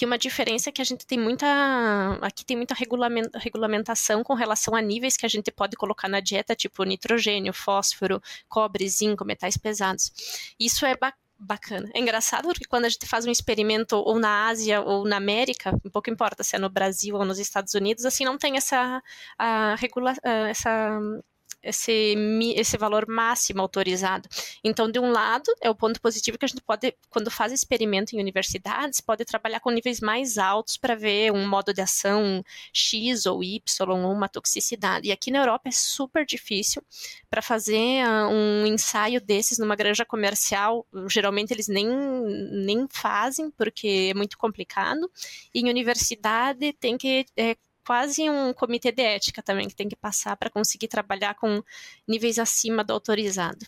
Aqui uma diferença é que a gente tem muita, aqui tem muita regulamentação com relação a níveis que a gente pode colocar na dieta, tipo nitrogênio, fósforo, cobre, zinco, metais pesados. Isso é bacana bacana. É engraçado porque quando a gente faz um experimento ou na Ásia ou na América, pouco importa se é no Brasil ou nos Estados Unidos, assim não tem essa a regula, essa esse, esse valor máximo autorizado. Então, de um lado, é o ponto positivo que a gente pode, quando faz experimento em universidades, pode trabalhar com níveis mais altos para ver um modo de ação X ou Y ou uma toxicidade. E aqui na Europa é super difícil para fazer uh, um ensaio desses numa granja comercial. Geralmente eles nem, nem fazem porque é muito complicado. E em universidade tem que é, quase um comitê de ética também que tem que passar para conseguir trabalhar com níveis acima do autorizado.